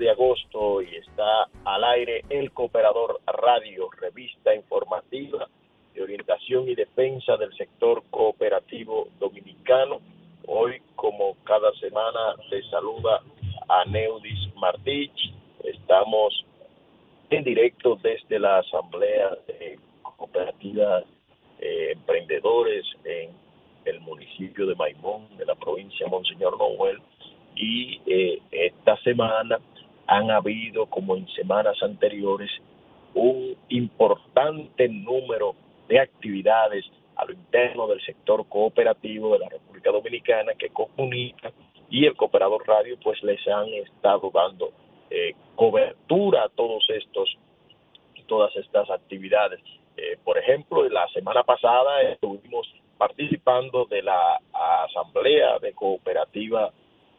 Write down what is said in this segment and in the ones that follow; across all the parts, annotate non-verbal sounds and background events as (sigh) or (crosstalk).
de agosto y está al aire el Cooperador Radio, revista informativa de orientación y defensa del sector cooperativo dominicano. Hoy, como cada semana, te saluda a Neudis Martich. Estamos en directo desde la Asamblea de Cooperativas eh, Emprendedores en el municipio de Maimón, de la provincia de Monseñor Noel. Y eh, esta semana han habido, como en semanas anteriores, un importante número de actividades a lo interno del sector cooperativo de la República Dominicana que comunica y el Cooperador Radio pues les han estado dando eh, cobertura a todos estos todas estas actividades. Eh, por ejemplo, la semana pasada estuvimos participando de la asamblea de cooperativa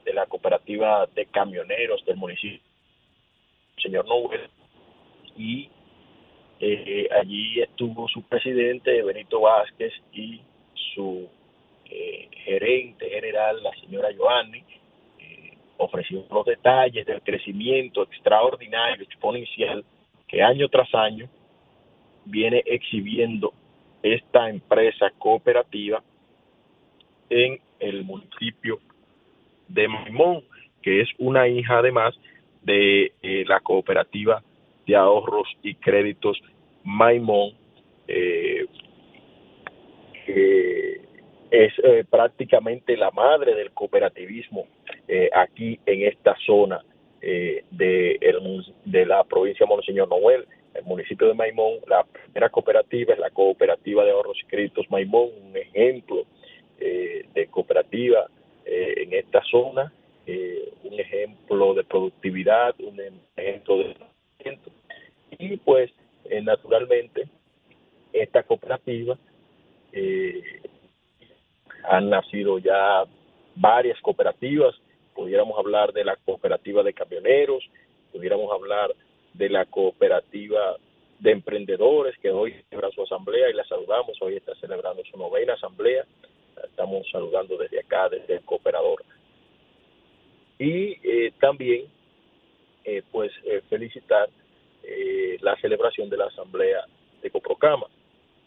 de la cooperativa de camioneros del municipio, señor Nobel, y eh, allí estuvo su presidente Benito Vázquez y su eh, gerente general, la señora Joanny, eh, ofreció los detalles del crecimiento extraordinario, exponencial, que año tras año viene exhibiendo esta empresa cooperativa en el municipio de Maimón, que es una hija además de la cooperativa de ahorros y créditos Maimón, eh, que es eh, prácticamente la madre del cooperativismo eh, aquí en esta zona de, de la provincia de Monseñor Noel, el municipio de Maimón. La primera cooperativa es la cooperativa de ahorros y créditos Maimón, un ejemplo de cooperativa en esta zona, un ejemplo de productividad, un ejemplo de y pues eh, naturalmente esta cooperativa eh, han nacido ya varias cooperativas. Pudiéramos hablar de la cooperativa de camioneros pudiéramos hablar de la cooperativa de emprendedores que hoy celebra su asamblea y la saludamos. Hoy está celebrando su novena asamblea. Estamos saludando desde acá desde el cooperador y eh, también pues felicitar eh, la celebración de la Asamblea de Coprocama.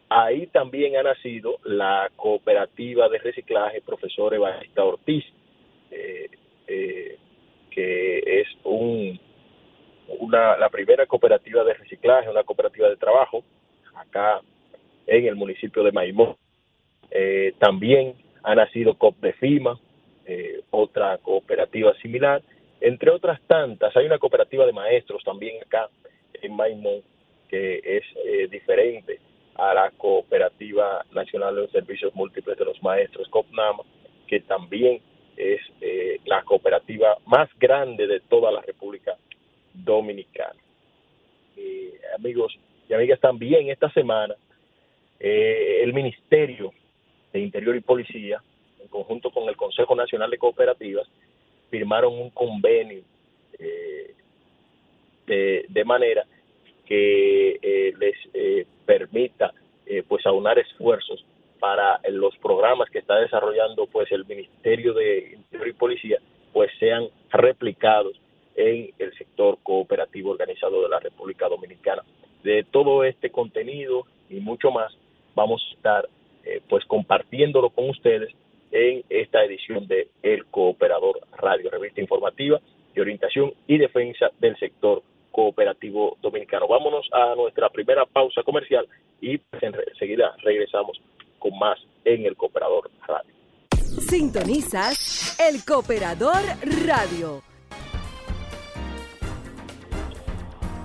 Ahí también ha nacido la cooperativa de reciclaje Profesor Evangelista Ortiz, eh, eh, que es un, una, la primera cooperativa de reciclaje, una cooperativa de trabajo acá en el municipio de Maimón. también ha nacido COP de FIMA, otra cooperativa similar, entre otras tantas. Hay una cooperativa de maestros también acá en Maimón, que es eh, diferente a la Cooperativa Nacional de los Servicios Múltiples de los Maestros, COPNAMA, que también es eh, la cooperativa más grande de toda la República Dominicana. amigos y amigas, también esta semana eh, el Ministerio de Interior y Policía, conjunto con el Consejo Nacional de Cooperativas, firmaron un convenio de, de manera que eh, les eh, permita eh, pues aunar esfuerzos para los programas que está desarrollando pues el Ministerio de Interior y Policía pues sean replicados en el sector cooperativo organizado de la República Dominicana. De todo este contenido y mucho más vamos a estar pues compartiéndolo con ustedes esta edición de El Cooperador Radio, revista informativa de orientación y defensa del sector cooperativo dominicano. Vámonos a nuestra primera pausa comercial y pues, enseguida regresamos con más en el Cooperador Radio. Sintonizas el Cooperador Radio.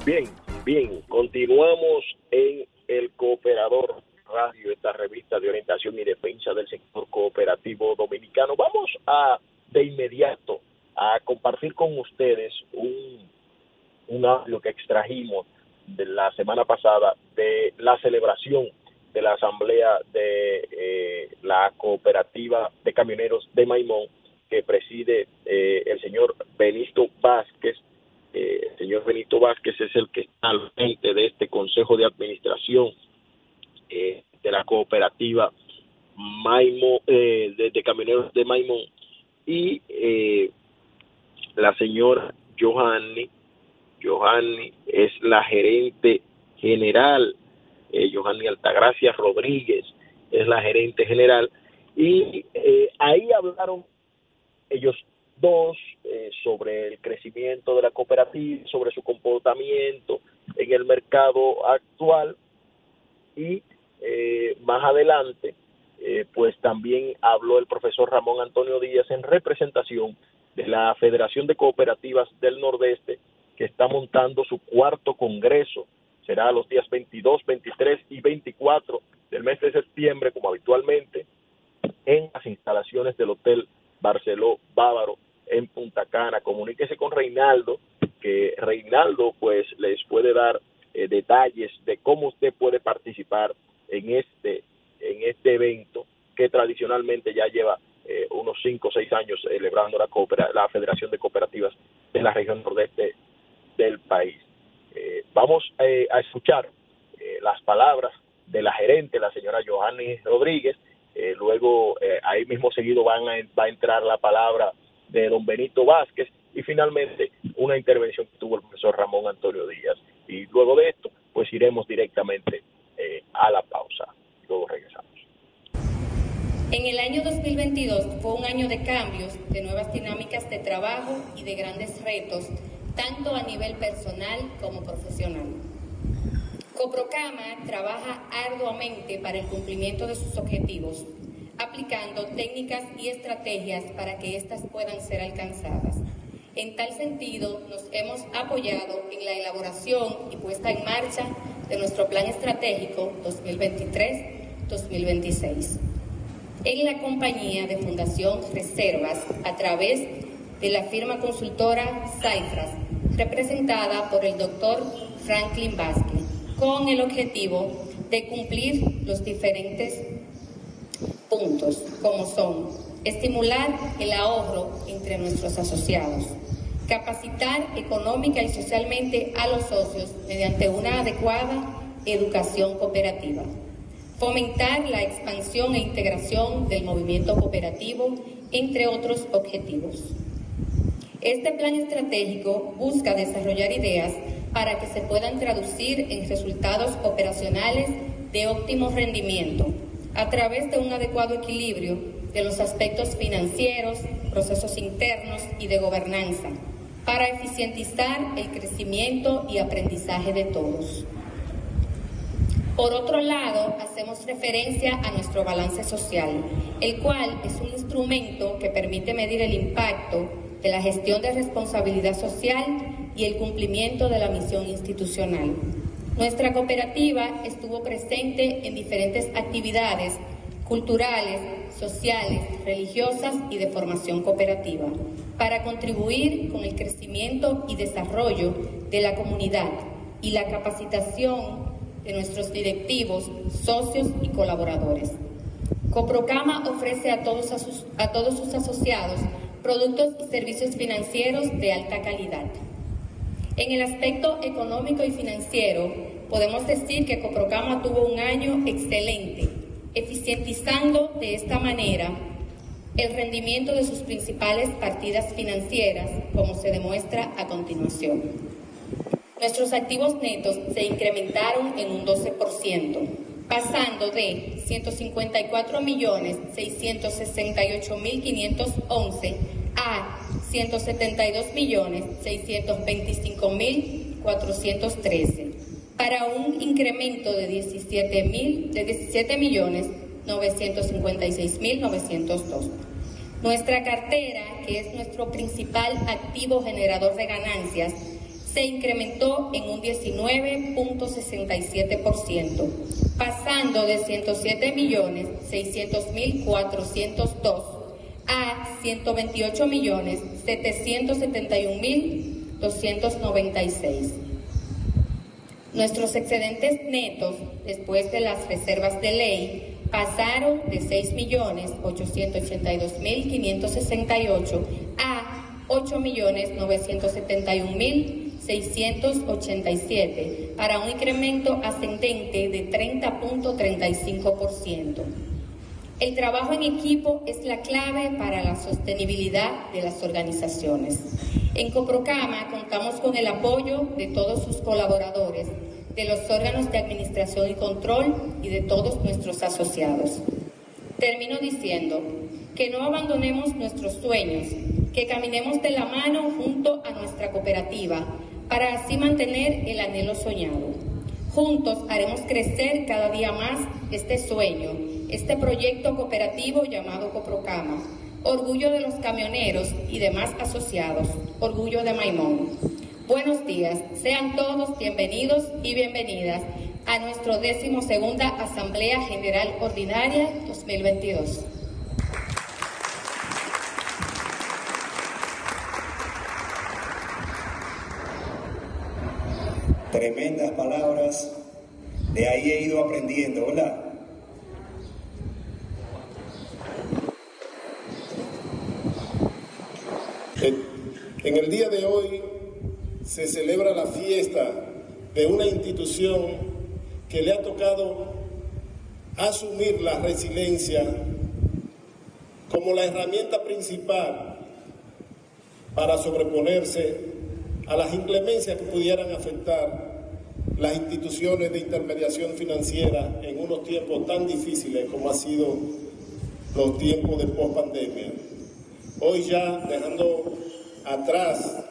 Bien, bien, continuamos en el Cooperador Radio, esta revista de orientación y defensa del sector cooperativo dominicano. Vamos a de inmediato a compartir con ustedes un un audio que extrajimos de la semana pasada de la celebración de la asamblea de eh, la cooperativa de camioneros de Maimón que preside eh, el señor Benito Vázquez. Eh, el señor Benito Vázquez es el que está al frente de este consejo de administración de la cooperativa Maimón, de, de, camioneros de Maimón y la señora Johanny Johanny es la gerente general, eh, Johanny Altagracia Rodríguez es la gerente general, y eh, ahí hablaron ellos dos eh, sobre el crecimiento de la cooperativa, sobre su comportamiento en el mercado actual y eh, más adelante eh, pues también habló el profesor Ramón Antonio Díaz en representación de la Federación de Cooperativas del Nordeste que está montando su cuarto congreso. Será los días 22, 23 y 24 del mes de septiembre, como habitualmente, en las instalaciones del Hotel Barceló Bávaro en Punta Cana. Comuníquese con Reinaldo, que Reinaldo pues les puede dar eh, detalles de cómo usted puede participar en este en este evento que tradicionalmente ya lleva eh, unos 5 o 6 años celebrando la, la Federación de Cooperativas de la región nordeste del país. Eh, vamos a escuchar las palabras de la gerente, la señora Johanny Rodríguez, luego ahí mismo seguido van a, va a entrar la palabra de don Benito Vázquez y finalmente una intervención que tuvo el profesor Ramón Antonio Díaz. Y luego de esto, pues iremos directamente eh, a la pausa. Luego regresamos. En el año 2022 fue un año de cambios, de nuevas dinámicas de trabajo y de grandes retos, tanto a nivel personal como profesional. Coprocama trabaja arduamente para el cumplimiento de sus objetivos, aplicando técnicas y estrategias para que éstas puedan ser alcanzadas. En tal sentido, nos hemos apoyado en la elaboración y puesta en marcha de nuestro Plan Estratégico 2023-2026. En la compañía de Fundación Reservas, a través de la firma consultora Cyfras, representada por el doctor Franklin Vázquez, con el objetivo de cumplir los diferentes puntos, como son estimular el ahorro entre nuestros asociados, capacitar económica y socialmente a los socios mediante una adecuada educación cooperativa, fomentar la expansión e integración del movimiento cooperativo, entre otros objetivos. Este plan estratégico busca desarrollar ideas para que se puedan traducir en resultados operacionales de óptimo rendimiento a través de un adecuado equilibrio de los aspectos financieros, procesos internos y de gobernanza, para eficientizar el crecimiento y aprendizaje de todos. Por otro lado, hacemos referencia a nuestro balance social, el cual es un instrumento que permite medir el impacto de la gestión de responsabilidad social y el cumplimiento de la misión institucional. Nuestra cooperativa estuvo presente en diferentes actividades culturales, sociales, religiosas y de formación cooperativa, para contribuir con el crecimiento y desarrollo de la comunidad y la capacitación de nuestros directivos, socios y colaboradores. Coprocama ofrece a todos, a todos sus asociados productos y servicios financieros de alta calidad en el aspecto económico y financiero, podemos decir que Coprocama tuvo un año excelente, eficientizando de esta manera el rendimiento de sus principales partidas financieras, como se demuestra a continuación. Nuestros activos netos se incrementaron en un 12%, pasando de 152.668.511 a 172 millones 625 mil 413 para un incremento de 17 mil de 17 millones 956 mil 902. Nuestra cartera, que es nuestro principal activo generador de ganancias, se incrementó en un 19.67%, pasando de 107 millones 600 mil 402 a 128 millones 771 mil 296. Nuestros excedentes netos, después de las reservas de ley, pasaron de 6 millones 882 mil 568 a 8 millones 971 mil 687 para un incremento ascendente de 30.35%. El trabajo en equipo es la clave para la sostenibilidad de las organizaciones. En Coprocama contamos con el apoyo de todos sus colaboradores, de los órganos de administración y control y de todos nuestros asociados. Termino diciendo que no abandonemos nuestros sueños, que caminemos de la mano junto a nuestra cooperativa para así mantener el anhelo soñado. Juntos haremos crecer cada día más este sueño, este proyecto cooperativo llamado Coprocama, orgullo de los camioneros y demás asociados, orgullo de Maimón. Buenos días, sean todos bienvenidos y bienvenidas a nuestra décimo segunda Asamblea General Ordinaria 2022. Tremendas palabras, de ahí he ido aprendiendo, ¿verdad? En el día de hoy se celebra la fiesta de una institución que le ha tocado asumir la resiliencia como la herramienta principal para sobreponerse a las inclemencias que pudieran afectar las instituciones de intermediación financiera en unos tiempos tan difíciles como ha sido los tiempos de post-pandemia. Hoy ya dejando atrás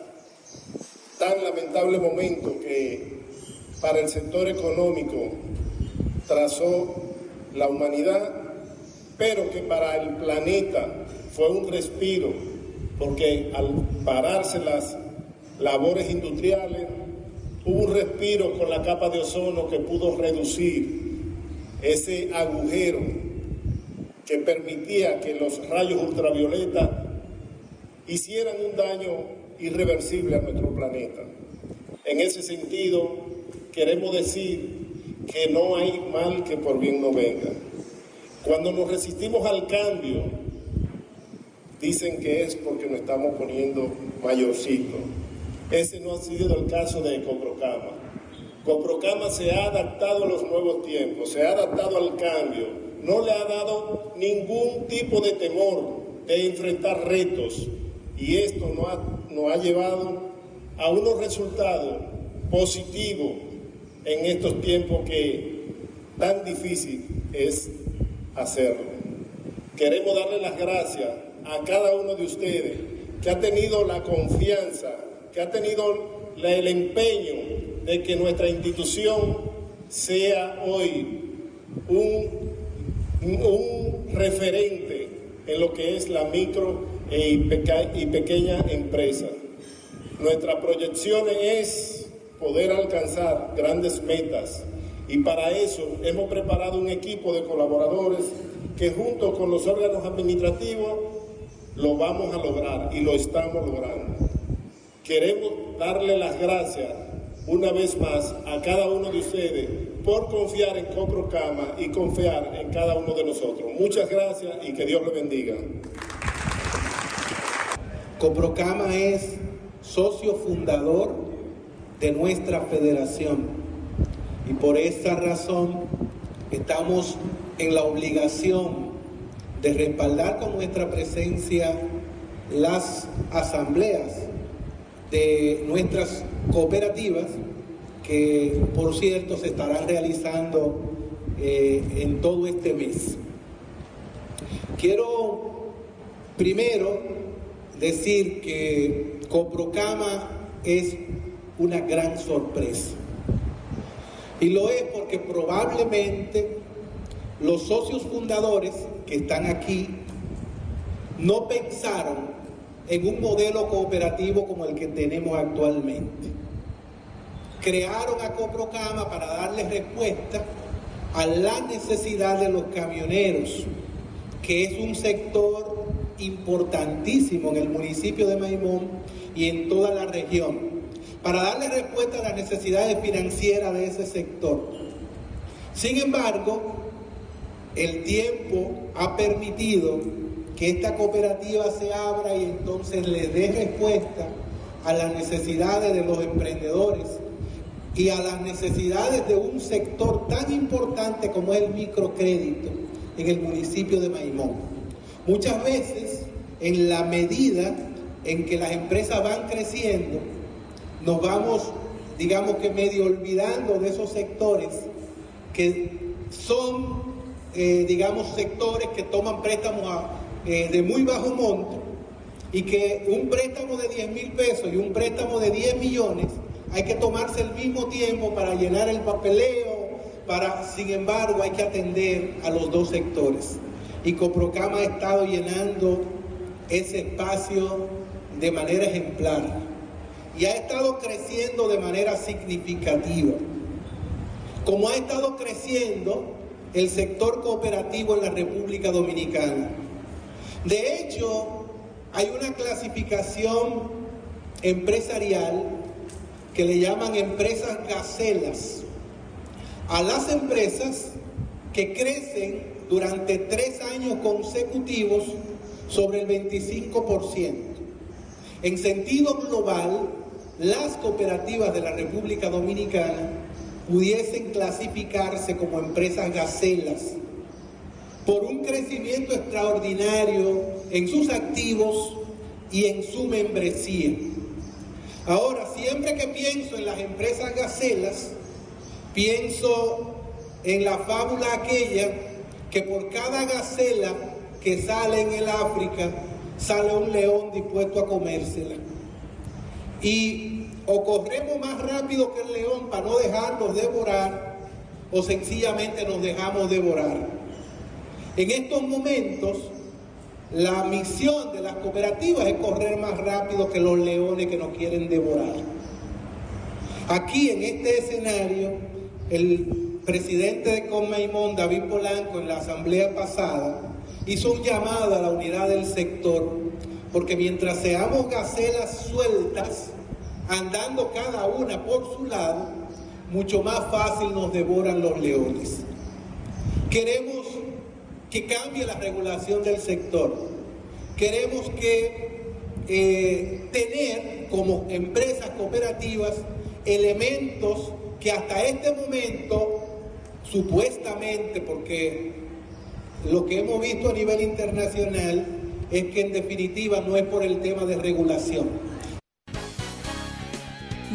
tan lamentable momento que para el sector económico trazó la humanidad, pero que para el planeta fue un respiro, porque al pararse las labores industriales, hubo un respiro con la capa de ozono que pudo reducir ese agujero que permitía que los rayos ultravioleta hicieran un daño irreversible a nuestro planeta. En ese sentido, queremos decir que no hay mal que por bien no venga. Cuando nos resistimos al cambio, dicen que es porque nos estamos poniendo mayorcitos. Ese no ha sido el caso de Coprocama. Coprocama se ha adaptado a los nuevos tiempos, se ha adaptado al cambio, no le ha dado ningún tipo de temor de enfrentar retos, y esto nos ha, ha llevado a unos resultados positivos en estos tiempos que tan difícil es hacerlo. Queremos darle las gracias a cada uno de ustedes que ha tenido la confianza, que ha tenido el empeño de que nuestra institución sea hoy un, referente en lo que es la micro e y pequeña empresa. Nuestra proyección es poder alcanzar grandes metas y para eso hemos preparado un equipo de colaboradores que junto con los órganos administrativos lo vamos a lograr y lo estamos logrando. Queremos darle las gracias una vez más a cada uno de ustedes por confiar en Coprocama y confiar en cada uno de nosotros. Muchas gracias y que Dios le bendiga. Coprocama es socio fundador de nuestra federación y por esta razón estamos en la obligación de respaldar con nuestra presencia las asambleas de nuestras cooperativas que por cierto se estarán realizando eh, en todo este mes. Quiero primero decir que Coprocama es una gran sorpresa. Y lo es porque probablemente los socios fundadores que están aquí no pensaron en un modelo cooperativo como el que tenemos actualmente. Crearon a Coprocama para darle respuesta a la necesidad de los camioneros, que es un sector importantísimo en el municipio de Maimón y en toda la región, para darle respuesta a las necesidades financieras de ese sector. Sin embargo, el tiempo ha permitido que esta cooperativa se abra y entonces le dé respuesta a las necesidades de los emprendedores y a las necesidades de un sector tan importante como es el microcrédito en el municipio de Maimón. Muchas veces, en la medida en que las empresas van creciendo, nos vamos, digamos que medio olvidando de esos sectores que son, eh, digamos, sectores que toman préstamos eh, de muy bajo monto y que un préstamo de 10 mil pesos y un préstamo de 10 millones hay que tomarse el mismo tiempo para llenar el papeleo, para, sin embargo, hay que atender a los dos sectores. Y Coprocama ha estado llenando ese espacio de manera ejemplar y ha estado creciendo de manera significativa. Como ha estado creciendo el sector cooperativo en la República Dominicana. De hecho, hay una clasificación empresarial que le llaman empresas gacelas a las empresas que crecen durante tres años consecutivos sobre el 25%. En sentido global, las cooperativas de la República Dominicana pudiesen clasificarse como empresas gacelas por un crecimiento extraordinario en sus activos y en su membresía. Ahora, siempre que pienso en las empresas gacelas, pienso en la fábula aquella que por cada gacela que sale en el África, sale un león dispuesto a comérsela. Y o corremos más rápido que el león para no dejarnos devorar, o sencillamente nos dejamos devorar. En estos momentos, la misión de las cooperativas es correr más rápido que los leones que nos quieren devorar. Aquí, en este escenario, el presidente de Conmaimón, David Polanco, en la asamblea pasada, hizo un llamado a la unidad del sector, porque mientras seamos gacelas sueltas, andando cada una por su lado, mucho más fácil nos devoran los leones. Queremos que cambie la regulación del sector. Queremos que eh, tener como empresas cooperativas elementos que hasta este momento, supuestamente, porque lo que hemos visto a nivel internacional es que en definitiva no es por el tema de regulación,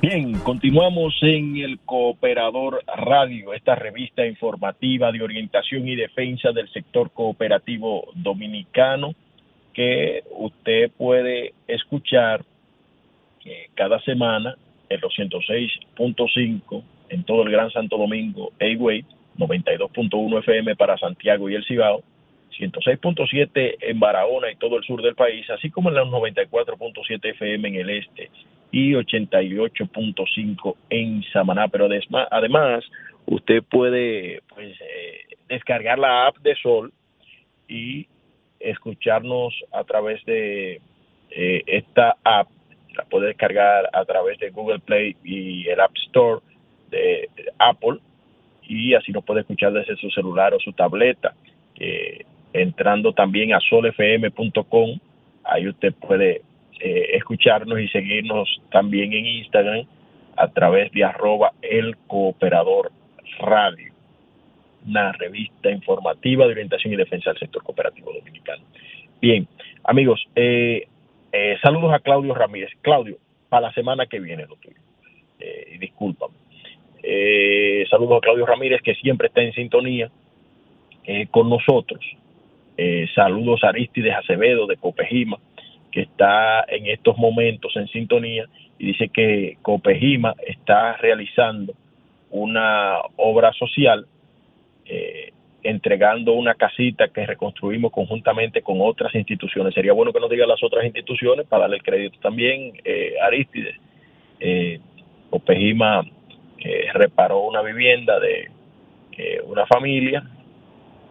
Bien, continuamos en el Cooperador Radio, esta revista informativa de orientación y defensa del sector cooperativo dominicano que usted puede escuchar eh, cada semana en los 106.5 en todo el Gran Santo Domingo, A-Way, 92.1 FM para Santiago y el Cibao, 106.7 en Barahona y todo el sur del país, así como en los 94.7 FM en el este y 88.5 en Samaná. Pero además, usted puede pues, eh, descargar la app de Sol y escucharnos a través de eh, esta app. La puede descargar a través de Google Play y el App Store de Apple y así nos puede escuchar desde su celular o su tableta. entrando también a solfm.com, ahí usted puede eh, escucharnos y seguirnos también en Instagram a través de arroba el cooperador radio, una revista informativa de orientación y defensa del sector cooperativo dominicano. Bien, amigos, eh, eh, saludos a Claudio Ramírez. Claudio, para la semana que viene lo tuyo. Eh, discúlpame. saludos a Claudio Ramírez, que siempre está en sintonía con nosotros. saludos a Aristides Acevedo de Copejima, que está en estos momentos en sintonía y dice que Copejima está realizando una obra social eh, entregando una casita que reconstruimos conjuntamente con otras instituciones. Sería bueno que nos diga las otras instituciones para darle el crédito también. Eh, Aristides, eh, Copejima eh, reparó una vivienda de una familia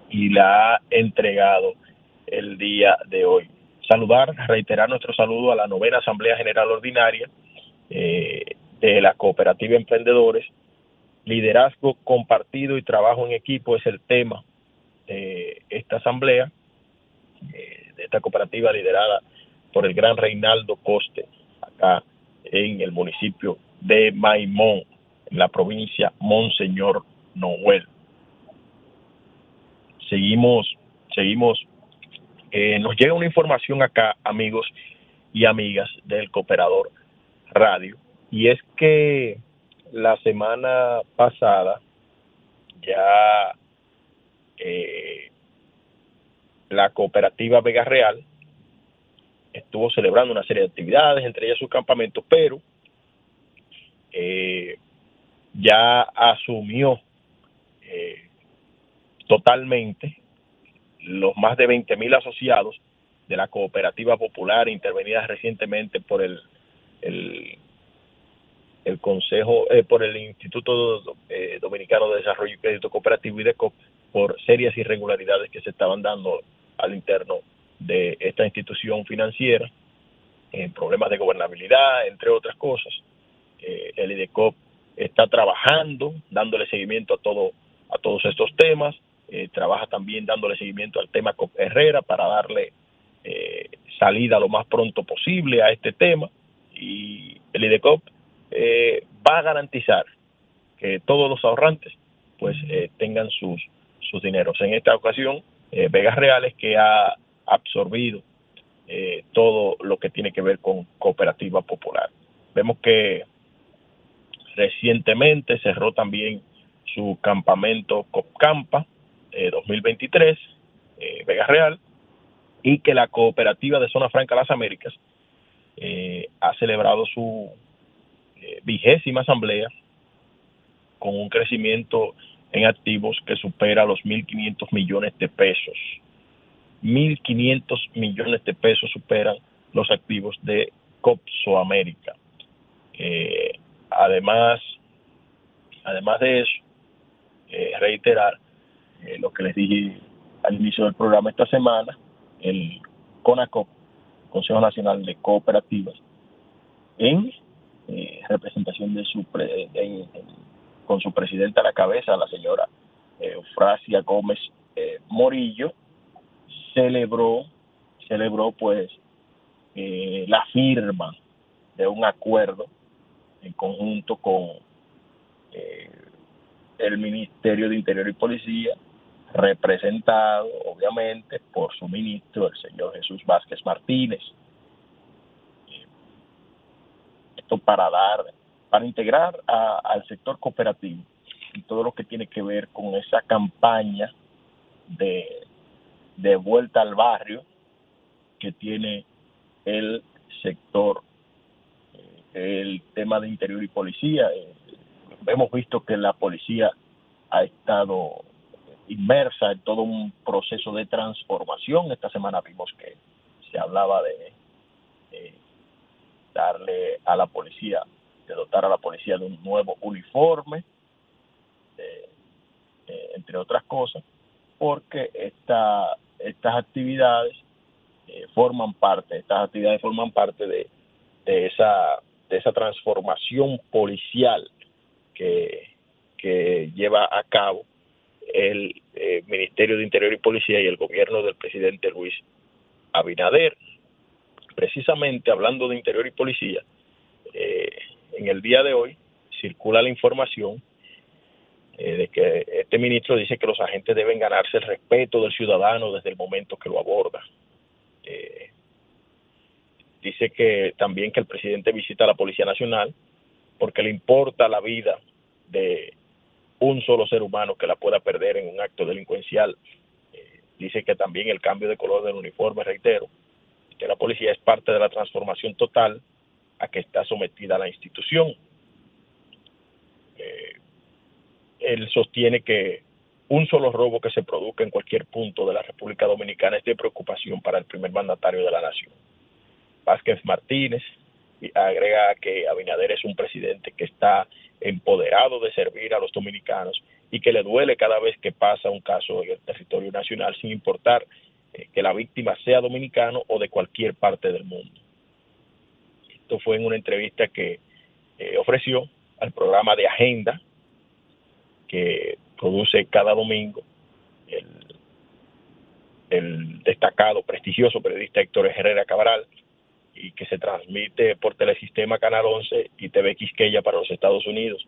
y la ha entregado el día de hoy. Saludar, reiterar nuestro saludo a la novena Asamblea General Ordinaria de la Cooperativa Emprendedores liderazgo compartido y trabajo en equipo es el tema de esta asamblea, eh, de esta cooperativa liderada por el gran Reinaldo Coste, acá en el municipio de Maimón, en la provincia Monseñor Noel. Seguimos, seguimos, eh, nos llega una información acá, amigos y amigas del Cooperador Radio, y es que la semana pasada ya eh, la cooperativa Vega Real estuvo celebrando una serie de actividades, entre ellas su campamento, pero eh, ya asumió eh, totalmente los más de 20 mil asociados de la cooperativa popular intervenida recientemente por el, el Consejo, eh, por el Instituto eh, Dominicano de Desarrollo y Crédito Cooperativo y de COP por serias irregularidades que se estaban dando al interno de esta institución financiera, en problemas de gobernabilidad, entre otras cosas. Eh, el IDECOP está trabajando, dándole seguimiento a todo a todos estos temas, trabaja también dándole seguimiento al tema COP Herrera para darle salida lo más pronto posible a este tema y el IDECOP eh, va a garantizar que todos los ahorrantes pues eh, tengan sus, sus dineros. En esta ocasión, eh, Vegas Reales que ha absorbido todo lo que tiene que ver con cooperativa popular. Vemos que recientemente cerró también su campamento COPCAMPA 2023, Vegas Real, y que la cooperativa de Zona Franca Las Américas ha celebrado su eh, vigésima asamblea con un crecimiento en activos que supera los 1.500 millones de pesos. 1.500 millones de pesos superan los activos de Copso América. Eh, además, además de eso, eh, reiterar lo que les dije al inicio del programa esta semana, el CONACOP, Consejo Nacional de Cooperativas, en eh, representación de su con su presidenta a la cabeza, la señora Eufrasia Gómez eh, Morillo, celebró, celebró pues eh, la firma de un acuerdo en conjunto con el Ministerio de Interior y Policía, representado obviamente por su ministro, el señor Jesús Vázquez Martínez para dar, para integrar al sector cooperativo y todo lo que tiene que ver con esa campaña de, de vuelta al barrio que tiene el sector, eh, el tema de interior y policía. Eh, hemos visto que la policía ha estado inmersa en todo un proceso de transformación. Esta semana vimos que se hablaba de darle a la policía, de dotar a la policía de un nuevo uniforme, entre otras cosas, porque esta, estas actividades eh, forman parte, estas actividades forman parte de, esa, de esa transformación policial que lleva a cabo el eh, Ministerio de Interior y Policía y el gobierno del presidente Luis Abinader precisamente hablando de interior y policía, eh, en el día de hoy circula la información eh, de que este ministro dice que los agentes deben ganarse el respeto del ciudadano desde el momento que lo aborda. Dice que también que el presidente visita a la Policía Nacional porque le importa la vida de un solo ser humano que la pueda perder en un acto delincuencial. dice que también el cambio de color del uniforme, reitero, que la policía es parte de la transformación total a que está sometida la institución. Eh, él sostiene que un solo robo que se produzca en cualquier punto de la República Dominicana es de preocupación para el primer mandatario de la nación. Vázquez Martínez agrega que Abinader es un presidente que está empoderado de servir a los dominicanos y que le duele cada vez que pasa un caso en el territorio nacional, sin importar eh, que la víctima sea dominicano o de cualquier parte del mundo. Esto fue en una entrevista que eh, ofreció al programa de Agenda, que produce cada domingo el, el destacado, prestigioso periodista Héctor Herrera Cabral, y que se transmite por Telesistema Canal 11 y TV Quisqueya para los Estados Unidos.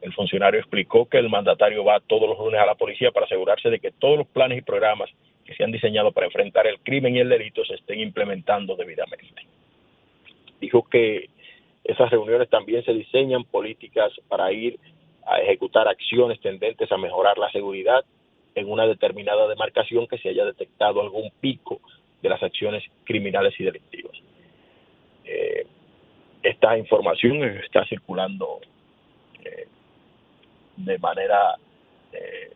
El funcionario explicó que el mandatario va todos los lunes a la policía para asegurarse de que todos los planes y programas que se han diseñado para enfrentar el crimen y el delito se estén implementando debidamente. Dijo que esas reuniones también se diseñan políticas para ir a ejecutar acciones tendentes a mejorar la seguridad en una determinada demarcación que se haya detectado algún pico de las acciones criminales y delictivas. Eh, esta información está circulando eh, de manera eh,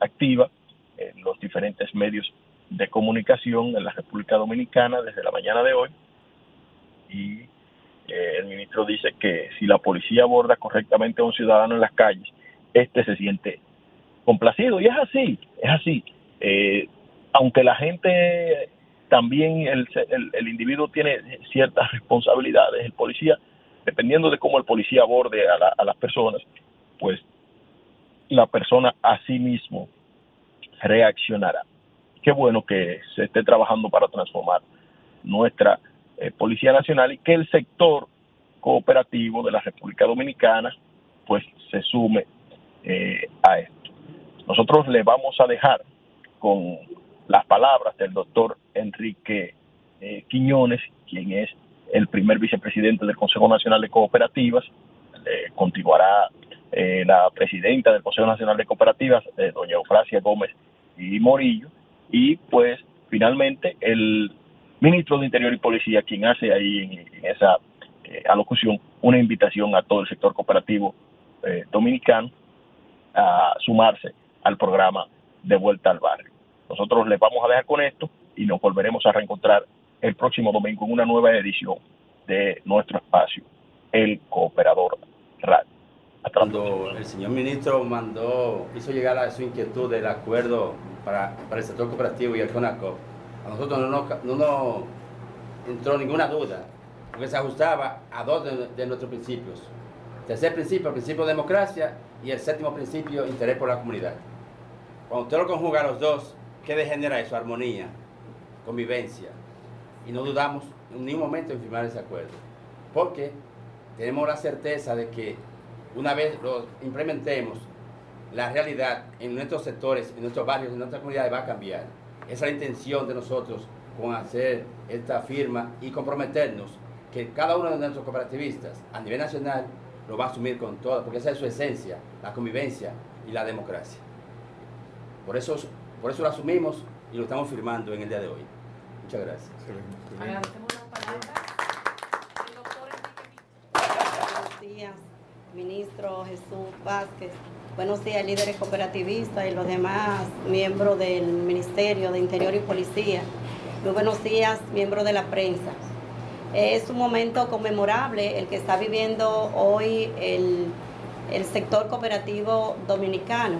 activa en los diferentes medios de comunicación en la República Dominicana desde la mañana de hoy y el ministro dice que si la policía aborda correctamente a un ciudadano en las calles, este se siente complacido y es así, es así. aunque la gente también el, el, individuo tiene ciertas responsabilidades. El policía, dependiendo de cómo el policía aborde a, las personas, pues la persona a sí mismo reaccionará. Qué bueno que se esté trabajando para transformar nuestra eh, Policía Nacional y que el sector cooperativo de la República Dominicana pues se sume eh, a esto. Nosotros le vamos a dejar con las palabras del doctor Enrique eh, Quiñones, quien es el primer vicepresidente del Consejo Nacional de Cooperativas. continuará eh, la presidenta del Consejo Nacional de Cooperativas, eh, doña Eufrasia Gómez y Morillo, y pues finalmente el ministro de Interior y Policía, quien hace ahí en, esa alocución una invitación a todo el sector cooperativo dominicano a sumarse al programa de vuelta al barrio. Nosotros les vamos a dejar con esto y nos volveremos a reencontrar el próximo domingo en una nueva edición de nuestro espacio, El Cooperador Radio. Cuando el señor ministro mandó, hizo llegar a su inquietud del acuerdo para, el sector cooperativo y el CONACO, a nosotros no nos, no entró ninguna duda, porque se ajustaba a dos de, de nuestros principios. tercer principio, el principio de democracia, y el séptimo principio, interés por la comunidad. Cuando usted lo conjuga los dos, ¿Qué degenera eso? Armonía, convivencia. Y no dudamos en ningún momento en firmar ese acuerdo. Porque tenemos la certeza de que una vez lo implementemos, la realidad en nuestros sectores, en nuestros barrios, en nuestras comunidades va a cambiar. Esa es la intención de nosotros con hacer esta firma y comprometernos que cada uno de nuestros cooperativistas a nivel nacional lo va a asumir con todo, porque esa es su esencia, la convivencia y la democracia. Por eso por eso lo asumimos y lo estamos firmando en el día de hoy. Muchas gracias. Buenos días, ministro Jesús Vázquez. Buenos días, líderes cooperativistas y los demás miembros del Ministerio de Interior y Policía. Muy buenos días, miembros de la prensa. Es un momento conmemorable el que está viviendo hoy el, el sector cooperativo dominicano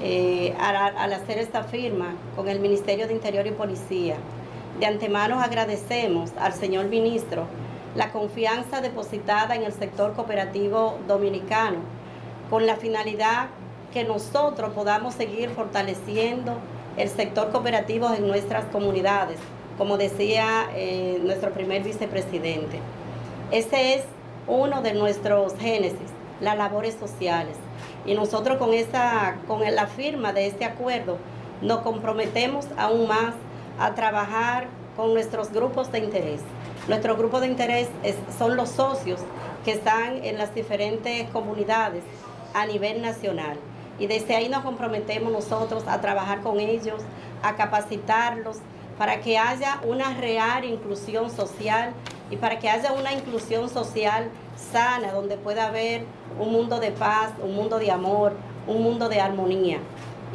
eh, al, hacer esta firma con el Ministerio de Interior y Policía. De antemano agradecemos al señor ministro la confianza depositada en el sector cooperativo dominicano con la finalidad que nosotros podamos seguir fortaleciendo el sector cooperativo en nuestras comunidades, como decía eh, nuestro primer vicepresidente. Ese es uno de nuestros génesis, las labores sociales. Y nosotros con, esa, con la firma de este acuerdo nos comprometemos aún más a trabajar con nuestros grupos de interés. Nuestro grupo de interés son los socios que están en las diferentes comunidades a nivel nacional. Y desde ahí nos comprometemos nosotros a trabajar con ellos a capacitarlos para que haya una real inclusión social y para que haya una inclusión social sana, donde pueda haber un mundo de paz, un mundo de amor, un mundo de armonía.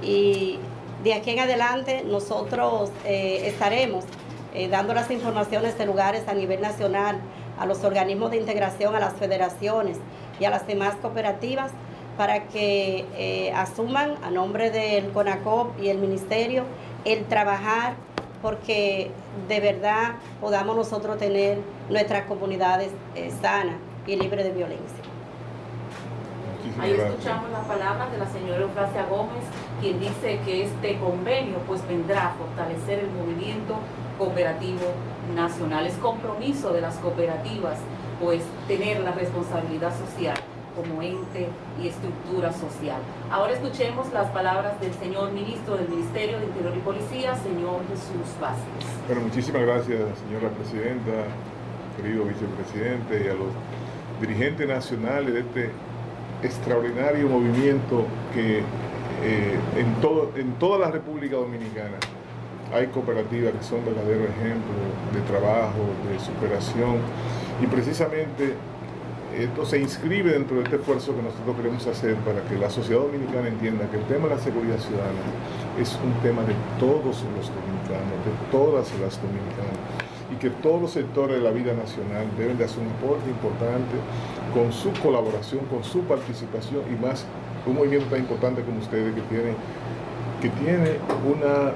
Y de aquí en adelante nosotros eh, estaremos eh, dando las informaciones de lugares a nivel nacional, a los organismos de integración, a las federaciones y a las demás cooperativas para que eh, asuman a nombre del CONACOP y el Ministerio el trabajar porque de verdad podamos nosotros tener nuestras comunidades sanas y libres de violencia. Ahí escuchamos las palabras de la señora Eufrasia Gómez, quien dice que este convenio pues vendrá a fortalecer el movimiento cooperativo nacional. Es compromiso de las cooperativas pues tener la responsabilidad social como ente y estructura social. Ahora escuchemos las palabras del señor ministro del Ministerio de Interior y Policía, señor Jesús Vázquez. Bueno, muchísimas gracias, señora presidenta, querido vicepresidente y a los dirigentes nacionales de este extraordinario movimiento que eh, en, todo, en toda la República Dominicana. Hay cooperativas que son verdaderos ejemplos de trabajo, de superación y precisamente esto se inscribe dentro de este esfuerzo que nosotros queremos hacer para que la sociedad dominicana entienda que el tema de la seguridad ciudadana es un tema de todos los dominicanos, de todas las dominicanas, y que todos los sectores de la vida nacional deben de hacer un aporte importante con su colaboración, con su participación y más un movimiento tan importante como ustedes que tiene, que tiene una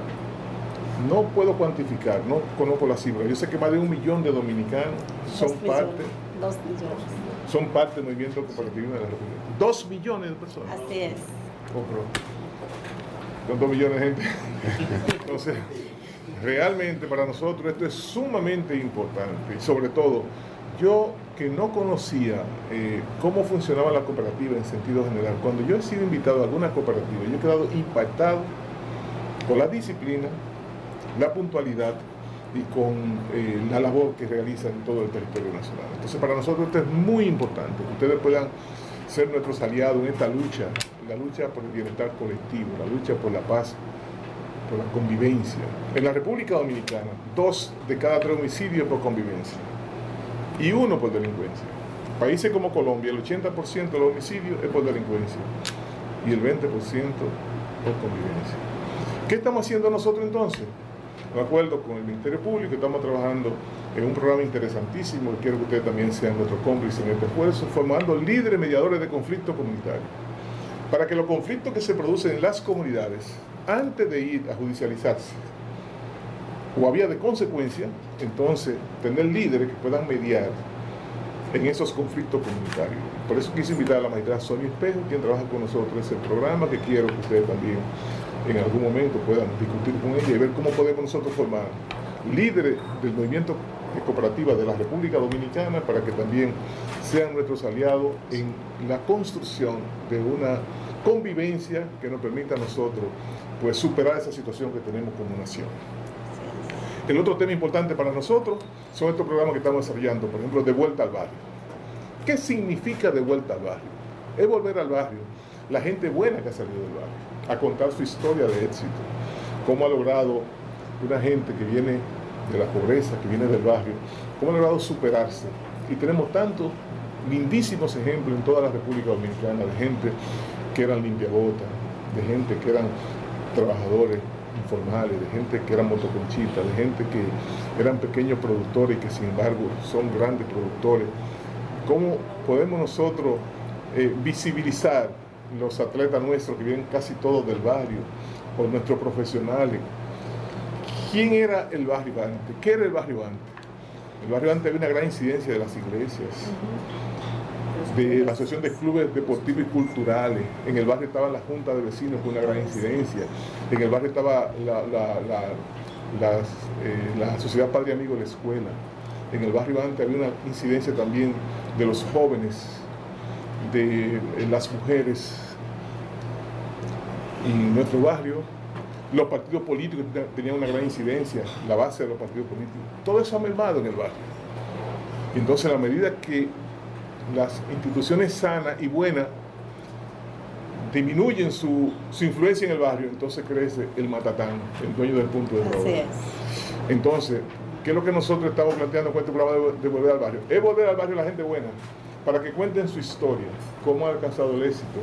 no puedo cuantificar, no conozco la cifra. Yo sé que más de un millón de dominicanos son parte. Dos millones. Son parte del movimiento cooperativo de la República. Dos millones de personas. Así es. con dos millones de gente. (laughs) Entonces, realmente para nosotros esto es sumamente importante. Sobre todo, yo que no conocía eh, cómo funcionaba la cooperativa en sentido general, cuando yo he sido invitado a alguna cooperativa, yo he quedado impactado por la disciplina, la puntualidad y con eh, la labor que realizan en todo el territorio nacional. Entonces para nosotros esto es muy importante, que ustedes puedan ser nuestros aliados en esta lucha, la lucha por el bienestar colectivo, la lucha por la paz, por la convivencia. En la República Dominicana, dos de cada tres homicidios por convivencia y uno por delincuencia. Países como Colombia, el 80% de los homicidios es por delincuencia y el 20% por convivencia. ¿Qué estamos haciendo nosotros entonces? De acuerdo con el Ministerio Público, estamos trabajando en un programa interesantísimo, quiero que ustedes también sean nuestros cómplices en este esfuerzo, formando líderes mediadores de conflictos comunitarios. Para que los conflictos que se producen en las comunidades, antes de ir a judicializarse, o había de consecuencia, entonces tener líderes que puedan mediar en esos conflictos comunitarios. Por eso quise invitar a la magistrada Sonia Espejo, quien trabaja con nosotros en ese programa, que quiero que ustedes también en algún momento puedan discutir con ella y ver cómo podemos nosotros formar líderes del movimiento de cooperativa de la República Dominicana para que también sean nuestros aliados en la construcción de una convivencia que nos permita a nosotros pues superar esa situación que tenemos como nación. El otro tema importante para nosotros son estos programas que estamos desarrollando, por ejemplo, de vuelta al barrio. ¿Qué significa de vuelta al barrio? Es volver al barrio, la gente buena que ha salido del barrio a contar su historia de éxito, cómo ha logrado una gente que viene de la pobreza, que viene del barrio, cómo ha logrado superarse. Y tenemos tantos lindísimos ejemplos en toda la República Dominicana de gente que eran limpiabotas, de gente que eran trabajadores informales, de gente que eran motoconchitas, de gente que eran pequeños productores y que sin embargo son grandes productores. ¿Cómo podemos nosotros eh, visibilizar los atletas nuestros que vienen casi todos del barrio, o nuestros profesionales. ¿Quién era el barrio antes? ¿Qué era el barrio antes? El barrio antes había una gran incidencia de las iglesias, de la asociación de clubes deportivos y culturales. En el barrio estaba la junta de vecinos con una gran incidencia. En el barrio estaba la, eh, sociedad padre amigo de la escuela. En el barrio antes había una incidencia también de los jóvenes de las mujeres en nuestro barrio, los partidos políticos tenían una gran incidencia, la base de los partidos políticos. Todo eso ha mermado en el barrio. Entonces, a medida que las instituciones sanas y buenas disminuyen su, su, influencia en el barrio, entonces crece el matatán, el dueño del punto de droga. Así es. Entonces, ¿qué es lo que nosotros estamos planteando con este programa de, volver al barrio? Es volver al barrio la gente buena, para que cuenten su historia, cómo ha alcanzado el éxito,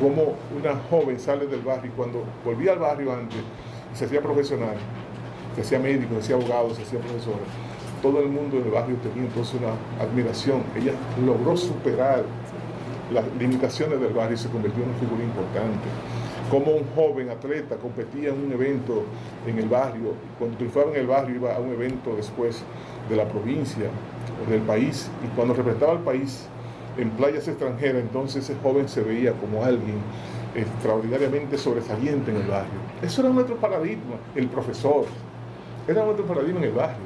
cómo una joven sale del barrio y cuando volvía al barrio antes, se hacía profesional, se hacía médico, se hacía abogado, se hacía profesora, todo el mundo del barrio tenía entonces una admiración. Ella logró superar las limitaciones del barrio y se convirtió en una figura importante. Como un joven atleta competía en un evento en el barrio, cuando triunfaba en el barrio iba a un evento después de la provincia del país, y cuando representaba al país en playas extranjeras, entonces ese joven se veía como alguien extraordinariamente sobresaliente en el barrio. Eso era nuestro paradigma, el profesor, era nuestro paradigma en el barrio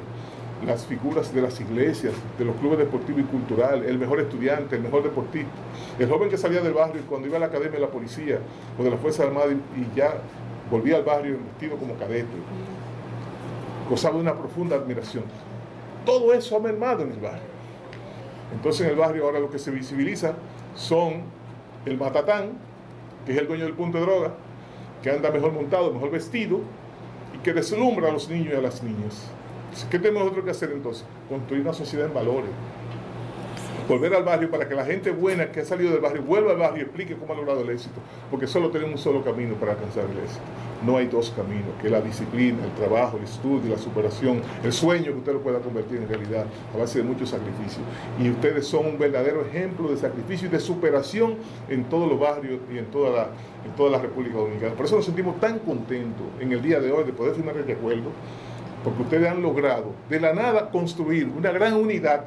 las figuras de las iglesias, de los clubes deportivos y culturales, el mejor estudiante, el mejor deportista, el joven que salía del barrio cuando iba a la academia de la policía o de la Fuerza Armada y ya volvía al barrio vestido como cadete, gozaba de una profunda admiración. Todo eso ha mermado en el barrio. Entonces en el barrio ahora lo que se visibiliza son el matatán, que es el dueño del punto de droga, que anda mejor montado, mejor vestido y que deslumbra a los niños y a las niñas. ¿Qué tenemos nosotros que hacer entonces? Construir una sociedad en valores. Volver al barrio para que la gente buena que ha salido del barrio vuelva al barrio y explique cómo ha logrado el éxito. Porque solo tenemos un solo camino para alcanzar el éxito. No hay dos caminos, que es la disciplina, el trabajo, el estudio, la superación, el sueño que usted lo pueda convertir en realidad a base de muchos sacrificios. Y ustedes son un verdadero ejemplo de sacrificio y de superación en todos los barrios y en toda la, en toda República Dominicana. Por eso nos sentimos tan contentos en el día de hoy de poder firmar este acuerdo porque ustedes han logrado de la nada construir una gran unidad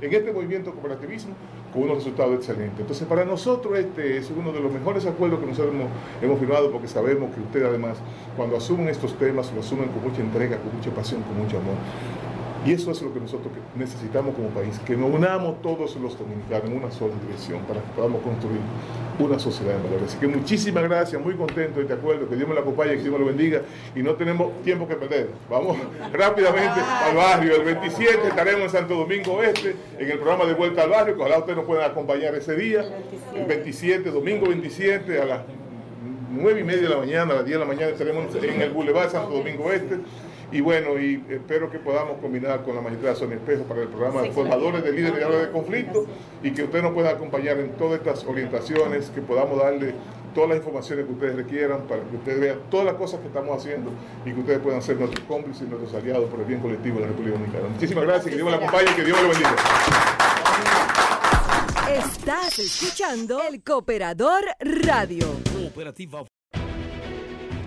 en este movimiento cooperativismo con unos resultados excelentes. Entonces, para nosotros este es uno de los mejores acuerdos que nosotros hemos, firmado porque sabemos que ustedes además, cuando asumen estos temas, lo asumen con mucha entrega, con mucha pasión, con mucho amor. Y eso es lo que nosotros necesitamos como país, que nos unamos todos los dominicanos en una sola dirección para que podamos construir una sociedad de valores. Así que muchísimas gracias, muy contento y de acuerdo, que Dios me la acompañe, que Dios me lo bendiga y no tenemos tiempo que perder. Vamos (laughs) rápidamente al barrio. El 27 estaremos en Santo Domingo Oeste en el programa de Vuelta al Barrio, que ojalá ustedes nos puedan acompañar ese día. El 27, domingo 27 a las 9 y media de la mañana, a las 10 de la mañana estaremos en el Boulevard Santo Domingo Oeste. Y bueno, y espero que podamos combinar con la magistrada Sonia Espejo para el programa de Formadores de Líderes de de Conflicto y que usted nos pueda acompañar en todas estas orientaciones, que podamos darle todas las informaciones que ustedes requieran para que ustedes vean todas las cosas que estamos haciendo y que ustedes puedan ser nuestros cómplices y nuestros aliados por el bien colectivo de la República Dominicana. Muchísimas gracias, que Dios me la acompañe y que Dios me lo bendiga. Estás escuchando el Cooperador Radio. Cooperativa